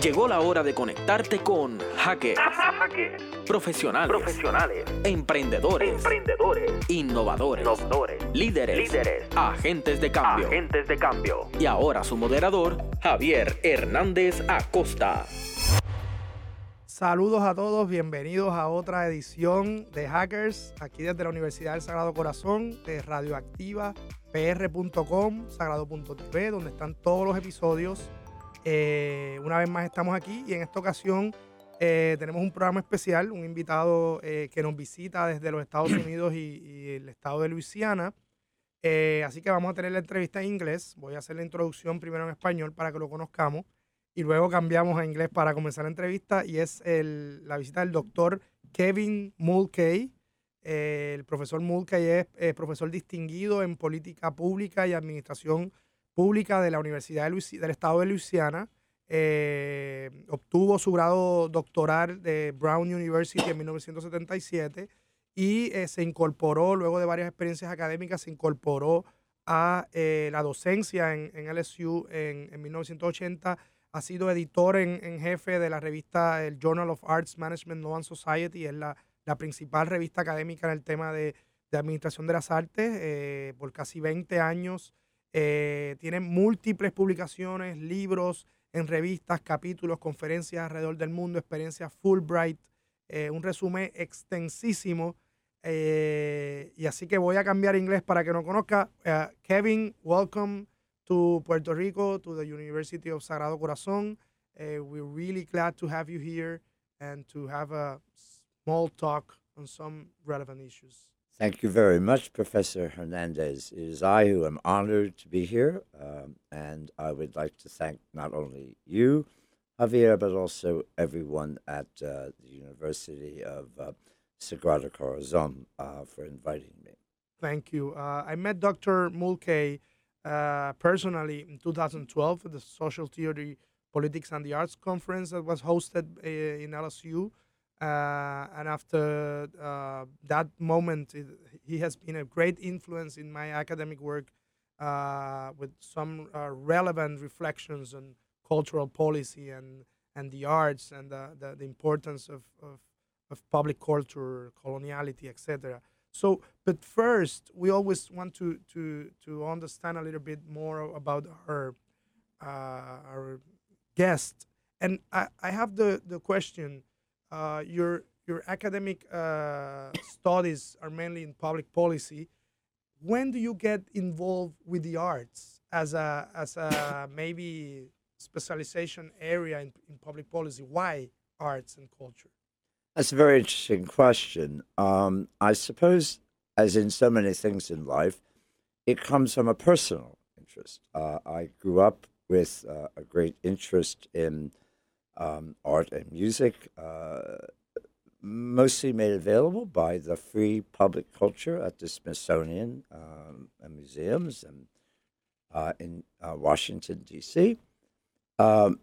Llegó la hora de conectarte con hackers, profesionales, profesionales, emprendedores, emprendedores, innovadores, innovadores, líderes, líderes, agentes de cambio. agentes de cambio. Y ahora su moderador, Javier Hernández Acosta. Saludos a todos, bienvenidos a otra edición de Hackers, aquí desde la Universidad del Sagrado Corazón, de Radioactiva, pr.com, sagrado.tv, donde están todos los episodios. Eh, una vez más estamos aquí y en esta ocasión eh, tenemos un programa especial, un invitado eh, que nos visita desde los Estados Unidos y, y el estado de Luisiana. Eh, así que vamos a tener la entrevista en inglés. Voy a hacer la introducción primero en español para que lo conozcamos y luego cambiamos a inglés para comenzar la entrevista y es el- la visita del doctor Kevin Mulcahy. Eh, el profesor Mulcahy es eh, profesor distinguido en política pública y administración pública de la Universidad de Luisi- del Estado de Luisiana. Eh, obtuvo su grado doctoral de Brown University en 1977 y eh, se incorporó, luego de varias experiencias académicas, se incorporó a eh, la docencia en, en LSU en, en 1980 ha sido editor en, en jefe de la revista el Journal of Arts Management and Society, es la, la principal revista académica en el tema de, de administración de las artes eh, por casi 20 años. Eh, tiene múltiples publicaciones, libros en revistas, capítulos, conferencias alrededor del mundo, experiencias Fulbright, eh, un resumen extensísimo. eh, y así que voy a cambiar inglés para que no conozca. Eh, Kevin, welcome to Puerto Rico, to the University of Sagrado Corazon. Uh, we're really glad to have you here and to have a small talk on some relevant issues. Thank you very much, Professor Hernandez. It is I who am honored to be here, um, and I would like to thank not only you, Javier, but also everyone at uh, the University of uh, Sagrada Corazon uh, for inviting me. Thank you. Uh, I met Dr. Mulcahy uh, personally in 2012 at the Social Theory, Politics, and the Arts conference that was hosted uh, in LSU. Uh, and after uh, that moment, it, he has been a great influence in my academic work uh, with some relevant reflections on cultural policy and, and the arts and the, the, the importance of, of, of public culture, coloniality, etc. So, but first, we always want to to to understand a little bit more about our uh, our guest, and I, I have the the question. Uh, your your academic uh, studies are mainly in public policy. When do you get involved with the arts as a as a maybe specialization area in, in public policy? Why arts and culture? That's a very interesting question. Um, I suppose, as in so many things in life, it comes from a personal interest. Uh, I grew up with uh, a great interest in um, art and music, uh, mostly made available by the free public culture at the Smithsonian um, and museums and uh, in uh, Washington, D.C. Um,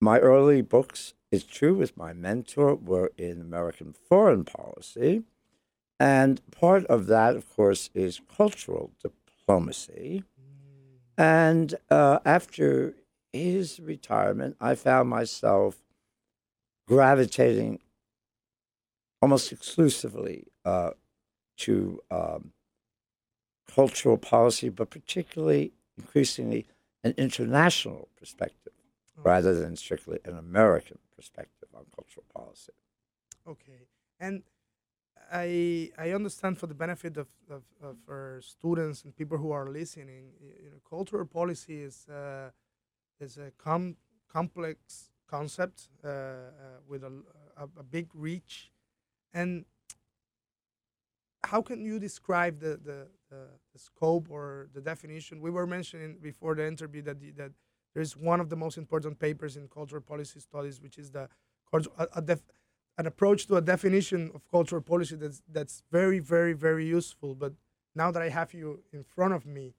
my early books, it's true, with my mentor, were in American foreign policy. And part of that, of course, is cultural diplomacy. And uh, after his retirement, I found myself gravitating almost exclusively uh, to um, cultural policy, but particularly increasingly an international perspective rather than strictly an American perspective on cultural policy. Okay, and I I understand for the benefit of, of, of our students and people who are listening, you know, cultural policy is uh, is a com- complex concept uh, uh, with a, a, a big reach, and how can you describe the, the, the, the scope or the definition? We were mentioning before the interview that the, that there's one of the most important papers in cultural policy studies, which is the a, a def- an approach to a definition of cultural policy that's that's very very very useful. But now that I have you in front of me,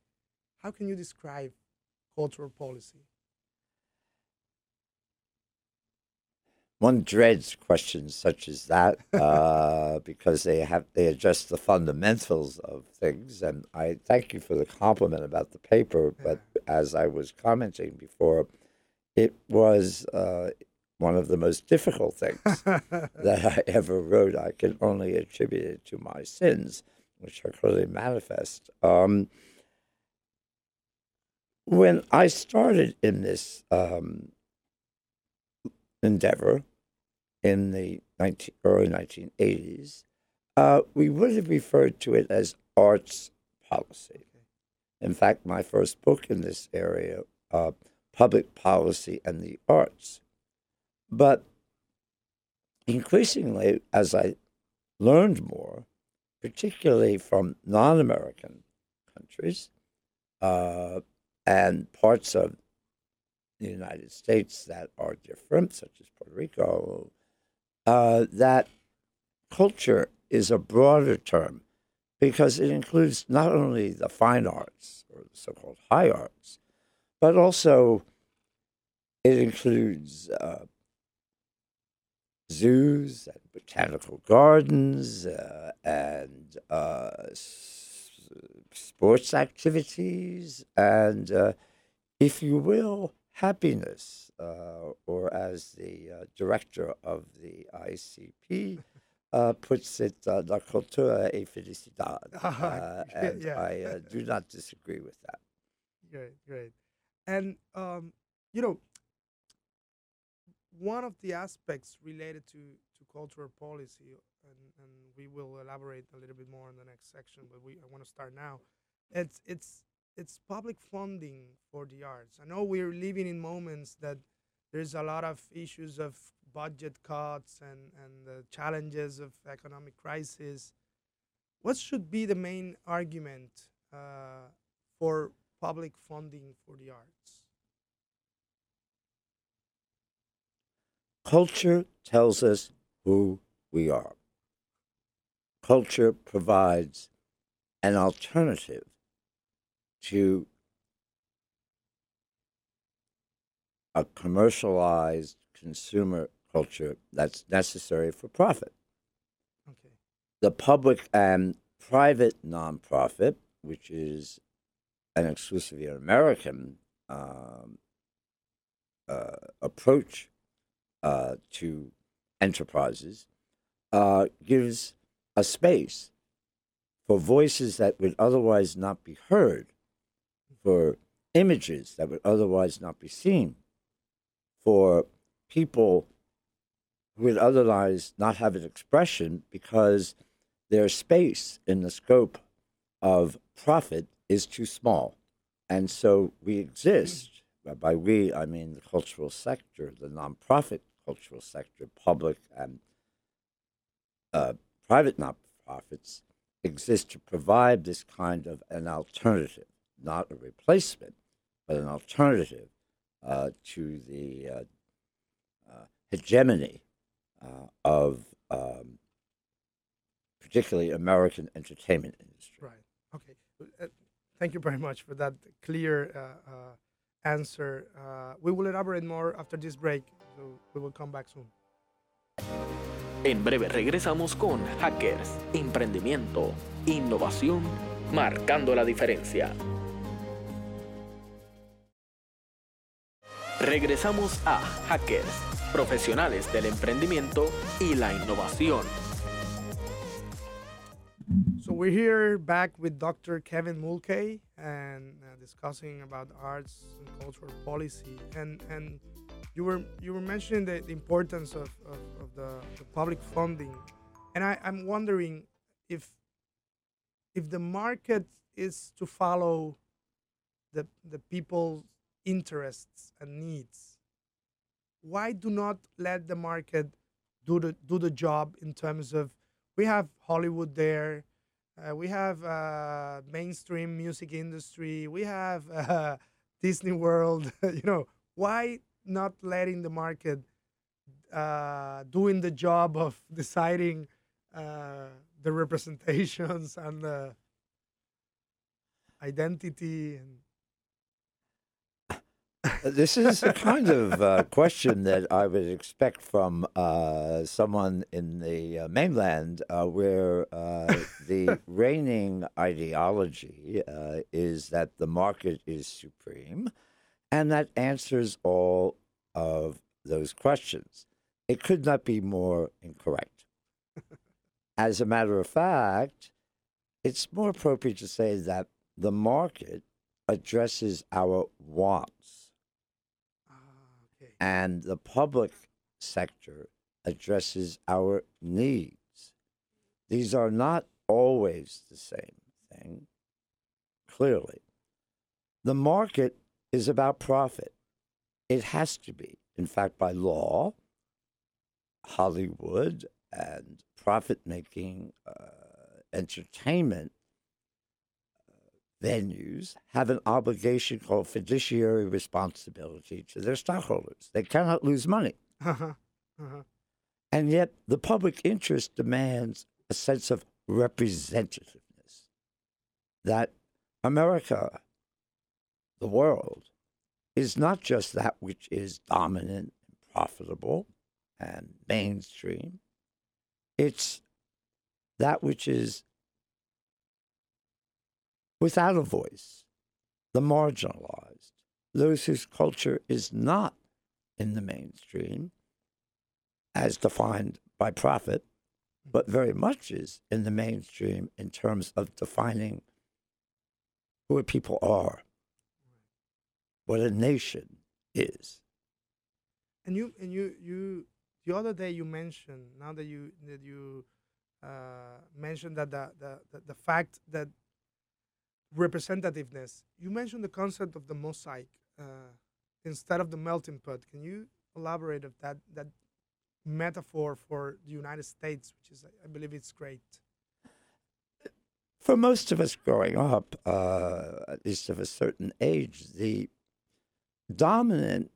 how can you describe cultural policy? One dreads questions such as that uh, because they have they address the fundamentals of things, and I thank you for the compliment about the paper. But as I was commenting before, it was uh, one of the most difficult things that I ever wrote. I can only attribute it to my sins, which are clearly manifest. Um, when I started in this um, endeavor in the 19, early 1980s, uh, we would have referred to it as arts policy. In fact, my first book in this area, uh, Public Policy and the Arts. But increasingly, as I learned more, particularly from non American countries uh, and parts of the United States that are different, such as Puerto Rico, uh, that culture is a broader term because it includes not only the fine arts or the so called high arts, but also it includes uh, zoos and botanical gardens uh, and uh, sports activities. And, uh, if you will, happiness, uh, or as the uh, director of the ICP uh, puts it, uh, la cultura e felicidad. Uh, and Yeah. I uh, do not disagree with that. Great, great. And um, you know, one of the aspects related to to cultural policy, and, and we will elaborate a little bit more in the next section, but we I want to start now. It's it's it's public funding for the arts. I know we're living in moments that there's a lot of issues of budget cuts and and the challenges of economic crisis. What should be the main argument uh, for public funding for the arts? Culture tells us who we are. Culture provides an alternative to a commercialized consumer culture that's necessary for profit. Okay. The public and private nonprofit, which is an exclusively American um, uh, approach uh, to enterprises, uh, gives a space for voices that would otherwise not be heard, for images that would otherwise not be seen, for people who would otherwise not have an expression because their space in the scope of profit is too small. And so we exist. By we, I mean the cultural sector, the nonprofit cultural sector, public and uh, private nonprofits exist to provide this kind of an alternative, not a replacement, but an alternative uh, to the uh, uh, hegemony uh, of um, particularly American entertainment industry. Right. Okay. Uh, thank you very much for that clear uh, uh, answer. Uh, we will elaborate more after this break, so we will come back soon. En breve regresamos con Hackers, Emprendimiento, Innovación, marcando la diferencia. Regresamos a Hackers, profesionales del emprendimiento y la innovación. So we're here back with Dr. Kevin Mulcahy and uh, discussing about arts and cultural policy. And and you were you were mentioning the, the importance of, of, of the, the public funding, and I, I'm wondering if if the market is to follow the the people's interests and needs, why do not let the market do the do the job in terms of we have Hollywood there. Uh, we have uh, mainstream music industry. We have uh, Disney World. you know, why not letting the market uh, doing the job of deciding uh, the representations and the identity and This is the kind of uh, question that I would expect from uh, someone in the uh, mainland uh, where uh, the reigning ideology uh, is that the market is supreme and that answers all of those questions. It could not be more incorrect. As a matter of fact, it's more appropriate to say that the market addresses our wants. And the public sector addresses our needs. These are not always the same thing, clearly. The market is about profit. It has to be. In fact, by law, Hollywood and profit making uh, entertainment venues have an obligation called fiduciary responsibility to their stockholders. They cannot lose money. Uh-huh. Uh-huh. And yet, the public interest demands a sense of representativeness that America, the world, is not just that which is dominant and profitable and mainstream, it's that which is without a voice, the marginalized, those whose culture is not in the mainstream as defined by profit, but very much is in the mainstream in terms of defining who people are, what a nation is. And you and you you the other day you mentioned now that you that you uh, mentioned that the the the fact that representativeness you mentioned the concept of the mosaic uh, instead of the melting pot. Can you elaborate of that that metaphor for the United States, which is I believe it's great. For most of us growing up, uh, at least of a certain age, the dominant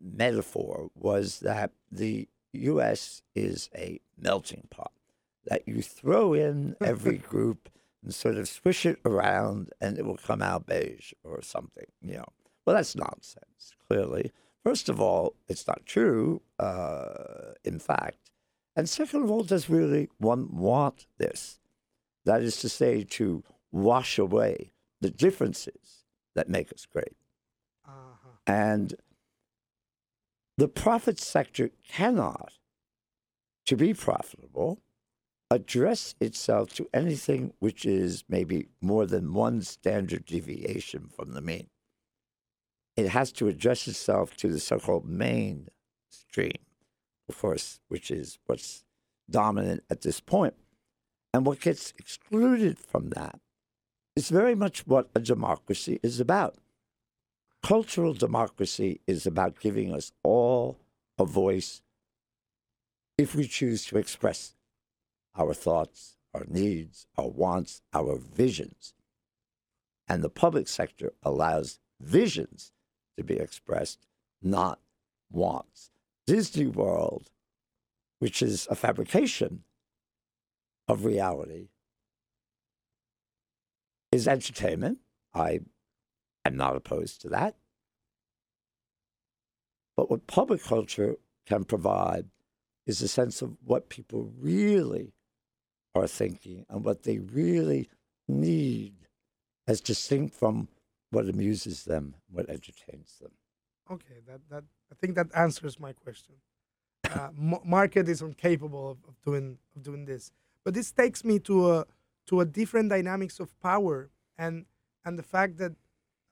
metaphor was that the U.S. is a melting pot, that you throw in every group and sort of swish it around and it will come out beige or something, you know. Well, that's nonsense, clearly. First of all, it's not true, uh, in fact. And second of all, does really one want this? That is to say, to wash away the differences that make us great. Uh-huh. And the profit sector cannot, to be profitable, address itself to anything which is maybe more than one standard deviation from the mean. It has to address itself to the so called mainstream, of course, which is what's dominant at this point. And what gets excluded from that is very much what a democracy is about. Cultural democracy is about giving us all a voice if we choose to express our thoughts, our needs, our wants, our visions. And the public sector allows visions to be expressed, not wants. Disney World, which is a fabrication of reality, is entertainment. I am not opposed to that. But what public culture can provide is a sense of what people really are thinking and what they really need as distinct from what amuses them, what entertains them. Okay, that, that I think that answers my question. Uh, market is incapable of, of doing of doing this, but this takes me to a to a different dynamics of power and and the fact that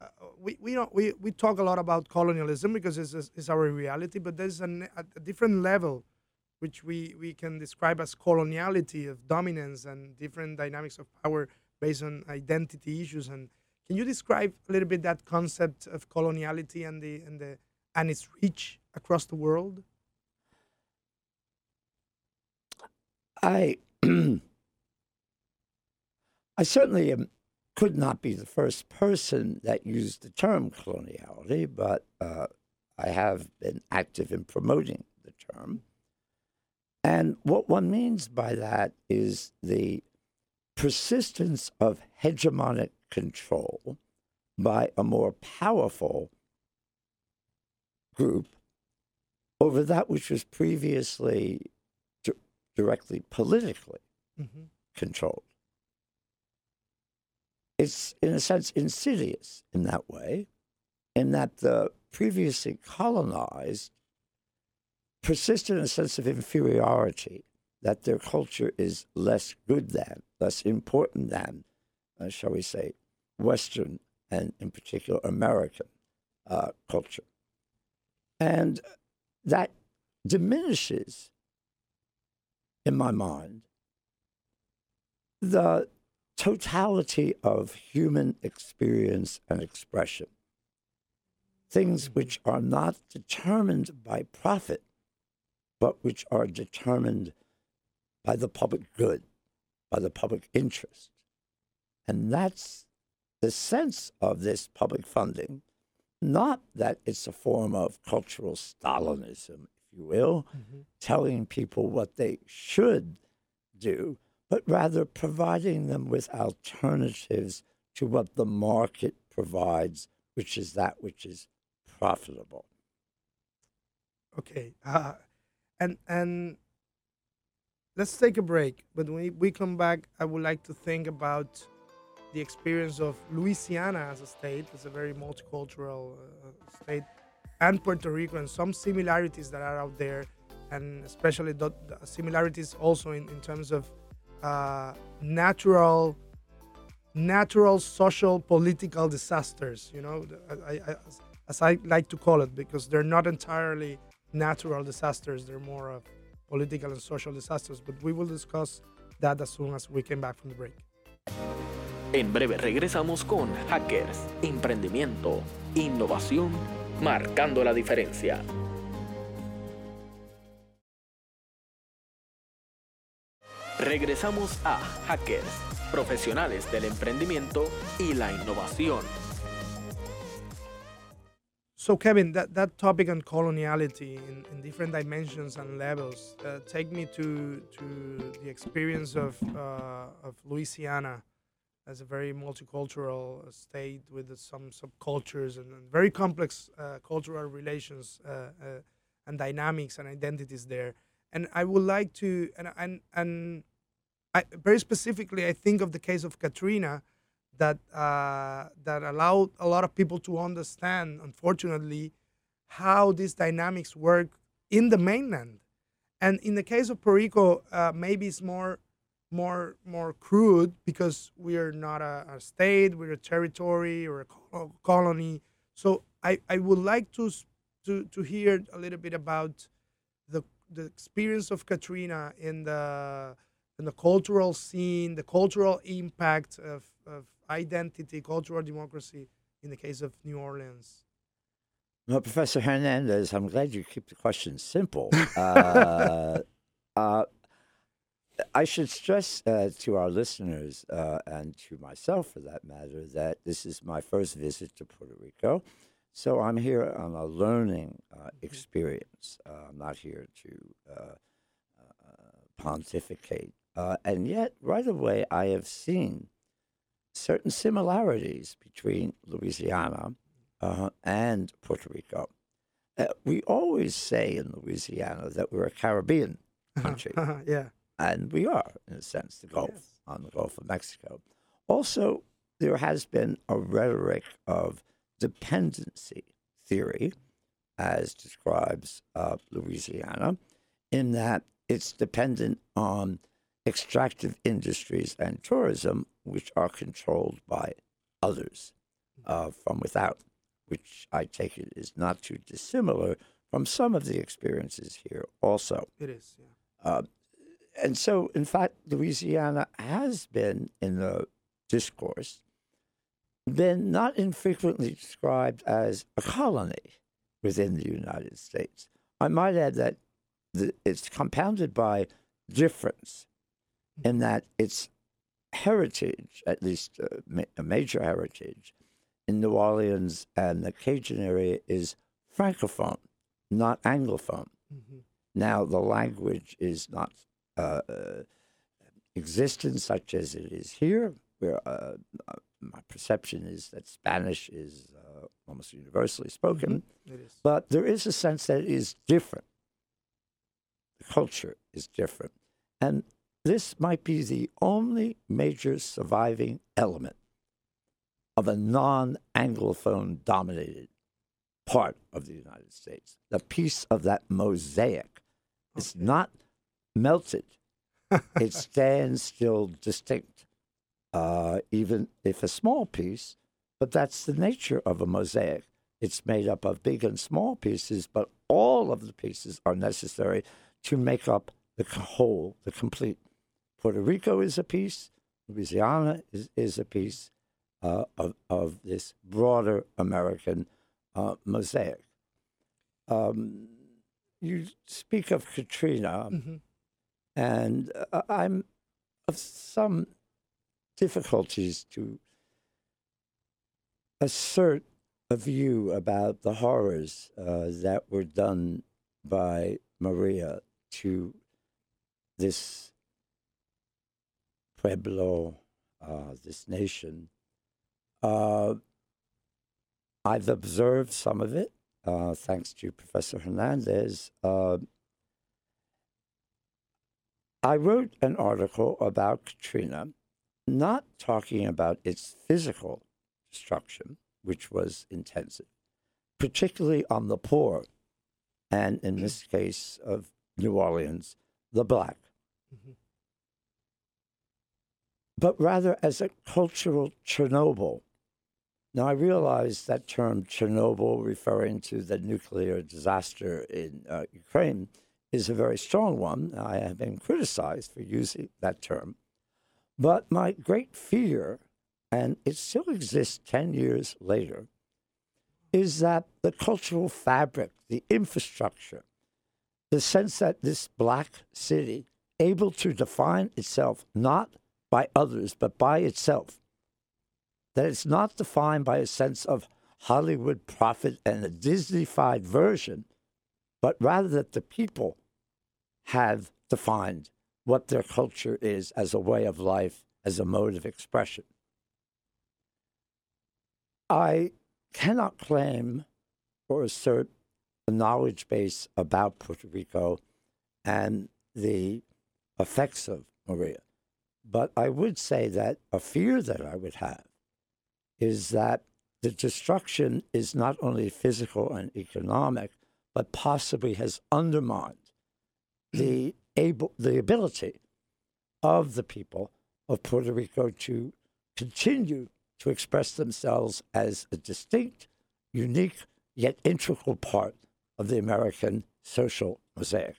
uh, we we don't we, we talk a lot about colonialism because it's, it's our reality, but there's an, a different level which we, we can describe as coloniality of dominance and different dynamics of power based on identity issues and can you describe a little bit that concept of coloniality and the and the and its reach across the world? I I certainly am, could not be the first person that used the term coloniality, but uh, I have been active in promoting the term. And what one means by that is the persistence of hegemonic control by a more powerful group over that which was previously di- directly politically Mm-hmm. controlled. It's, in a sense, insidious in that way, in that the previously colonized persist in a sense of inferiority, that their culture is less good than, less important than, uh, shall we say, Western and in particular American uh, culture. And that diminishes, in my mind, the totality of human experience and expression. Things which are not determined by profit, but which are determined by the public good, by the public interest. And that's the sense of this public funding, not that it's a form of cultural Stalinism, if you will, mm-hmm. telling people what they should do, but rather providing them with alternatives to what the market provides, which is that which is profitable. Okay, uh, and and let's take a break. But when we, come back, I would like to think about the experience of Louisiana as a state. It's a very multicultural uh, state, and Puerto Rico, and some similarities that are out there, and especially the similarities also in, in terms of uh, natural, natural, social, political disasters. You know, I, I, as I like to call it, because they're not entirely natural disasters; they're more of political and social disasters. But we will discuss that as soon as we came back from the break. En breve regresamos con Hackers, Emprendimiento, Innovación, Marcando la Diferencia. Regresamos a Hackers, Profesionales del Emprendimiento y la Innovación. So, Kevin, that, that topic on coloniality in, in different dimensions and levels uh, take me to to the experience of uh, of Louisiana as a very multicultural state with some subcultures and, and very complex uh, cultural relations uh, uh, and dynamics and identities there. And I would like to and and and I, very specifically, I think of the case of Katrina that uh, that allowed a lot of people to understand, unfortunately, how these dynamics work in the mainland. And in the case of Puerto Rico, uh, maybe it's more more more crude because we are not a, a state, we're a territory or a colony. So I, I would like to to to hear a little bit about the the experience of Katrina in the in the cultural scene, the cultural impact of, of identity, cultural democracy in the case of New Orleans? Well, Professor Hernandez, I'm glad you keep the question simple. uh, uh, I should stress uh, to our listeners uh, and to myself, for that matter, that this is my first visit to Puerto Rico. So I'm here on a learning uh, mm-hmm. experience. Uh, I'm not here to pontificate. and yet, right away, I have seen certain similarities between Louisiana uh, and Puerto Rico. Uh, we always say in Louisiana that we're a Caribbean country. yeah. And we are, in a sense, the Gulf, yes. on the Gulf of Mexico. Also, there has been a rhetoric of dependency theory, as describes uh, Louisiana, in that it's dependent on extractive industries and tourism, which are controlled by others uh, from without, which I take it is not too dissimilar from some of the experiences here also. It is, yeah. Uh, and so, in fact, Louisiana has been in the discourse, been not infrequently described as a colony within the United States. I might add that the, it's compounded by difference in that its heritage, at least uh, ma- a major heritage, in New Orleans and the Cajun area is francophone, not anglophone. Mm-hmm. Now, the language is not uh, uh, existent such as it is here, where uh, uh my perception is that Spanish is uh, almost universally spoken. Mm-hmm. But there is a sense that it is different. The culture is different. And this might be the only major surviving element of a non Anglophone dominated part of the United States. The piece of that mosaic is not melted. it stands still distinct, uh, even if a small piece, but that's the nature of a mosaic. It's made up of big and small pieces, but all of the pieces are necessary to make up the whole, the complete. Puerto Rico is a piece, Louisiana is, is a piece uh, of, of this broader American uh, mosaic. Um, you speak of Katrina, Mhm. and uh, I'm of some difficulties to assert a view about the horrors uh, that were done by Maria to this pueblo, uh, this nation. Uh, I've observed some of it, uh, thanks to Professor Hernandez. Uh, I wrote an article about Katrina, not talking about its physical destruction, which was intensive, particularly on the poor, and in this case of New Orleans, the black, Mhm. But rather as a cultural Chernobyl. Now, I realize that term Chernobyl, referring to the nuclear disaster in uh, Ukraine, is a very strong one. I have been criticized for using that term. But my great fear, and it still exists 10 years later, is that the cultural fabric, the infrastructure, the sense that this black city, able to define itself not by others, but by itself, that it's not defined by a sense of Hollywood profit and a Disneyfied version, but rather that the people have defined what their culture is as a way of life, as a mode of expression. I cannot claim or assert a knowledge base about Puerto Rico and the effects of Maria, but I would say that a fear that I would have is that the destruction is not only physical and economic, but possibly has undermined the able the ability of the people of Puerto Rico to continue to express themselves as a distinct, unique, yet integral part of the American social mosaic.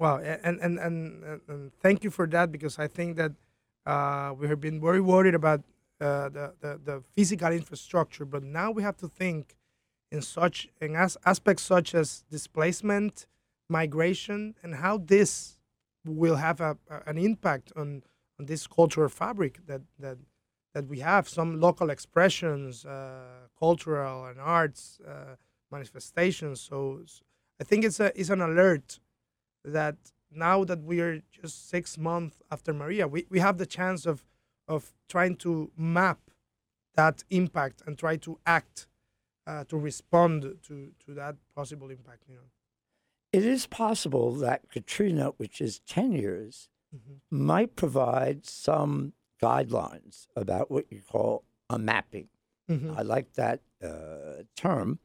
A- and and, and and thank you for that because I think that uh, we have been very worried about uh, the, the the physical infrastructure, but now we have to think in such in as, aspects such as displacement, migration, and how this will have a, an impact on on this cultural fabric that that that we have. Some local expressions, uh, cultural and arts uh, manifestations. So I think it's a it's an alert that now that we are just six months after Maria, we, we have the chance of of trying to map that impact and try to act uh, to respond to to that possible impact. You know. It is possible that Katrina, which is 10 years, Mhm. might provide some guidelines about what you call a mapping. Mhm. I like that uh, term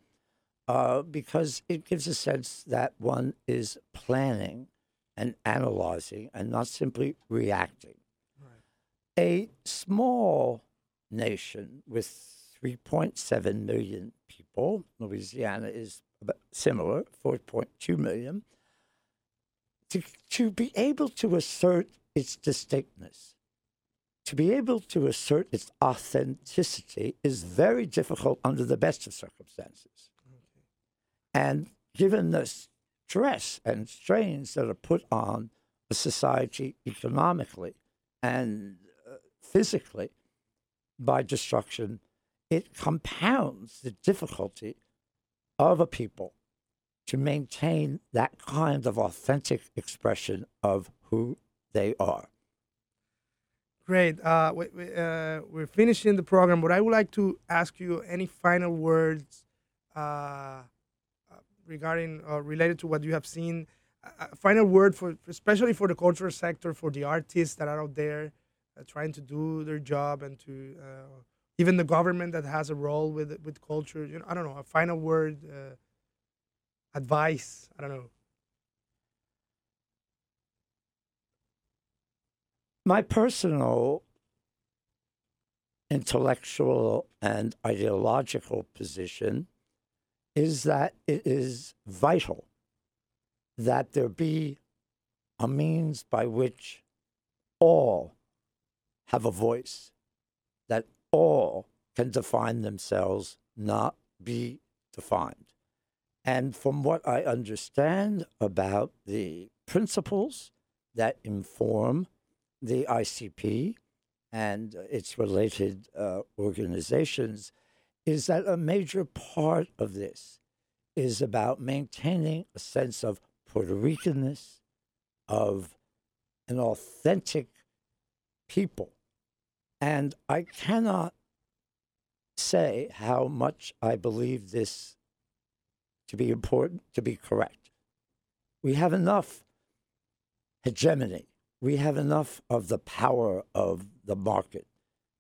uh, because it gives a sense that one is planning and analyzing and not simply reacting. Right. A small nation with 3.7 million people, Louisiana is about similar, 4.2 million, to, to be able to assert its distinctness, to be able to assert its authenticity is very difficult under the best of circumstances. And given the stress and strains that are put on a society economically and uh, physically by destruction, it compounds the difficulty of a people to maintain that kind of authentic expression of who they are. Great. Uh, we, we, uh, we're finishing the program, but I would like to ask you any final words uh, regarding or related to what you have seen. A a final word for, especially for the cultural sector, for the artists that are out there uh, trying to do their job and to uh, even the government that has a role with with culture. You know, I don't know. A final word, uh, advice. I don't know. My personal intellectual and ideological position is that it is vital that there be a means by which all have a voice, that all can define themselves, not be defined. And from what I understand about the principles that inform the ICP and its related uh, organizations, is that a major part of this is about maintaining a sense of Puerto Ricanness, of an authentic people. And I cannot say how much I believe this to be important, to be correct. We have enough hegemony. We have enough of the power of the market.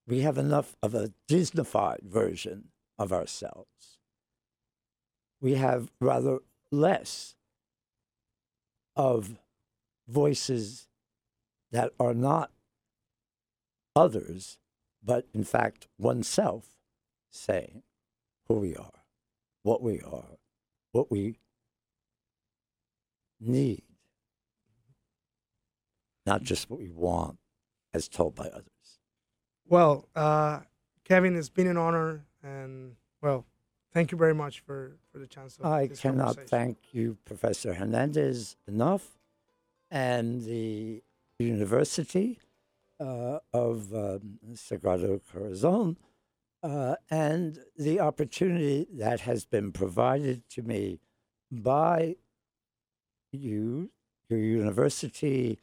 We have enough of a Disneyfied version of ourselves. We have rather less of voices that are not others, but in fact oneself saying who we are, what we are, what we need, not just what we want as told by others. Well, uh, Kevin, it's been an honor, and well, thank you very much for, for the chance. Of I cannot thank you, Professor Hernandez, enough, and the University uh, of um, Sagrado Corazon, uh, and the opportunity that has been provided to me by you, your university,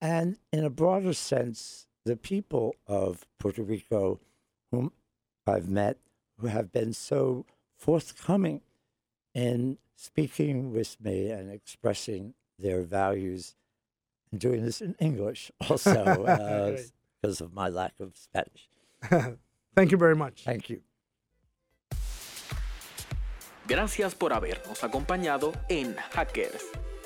and in a broader sense, the people of Puerto Rico whom I've met who have been so forthcoming in speaking with me and expressing their values and doing this in English also uh, Great. because of my lack of Spanish. Thank you very much. Thank you. Gracias por habernos acompañado en Hackers.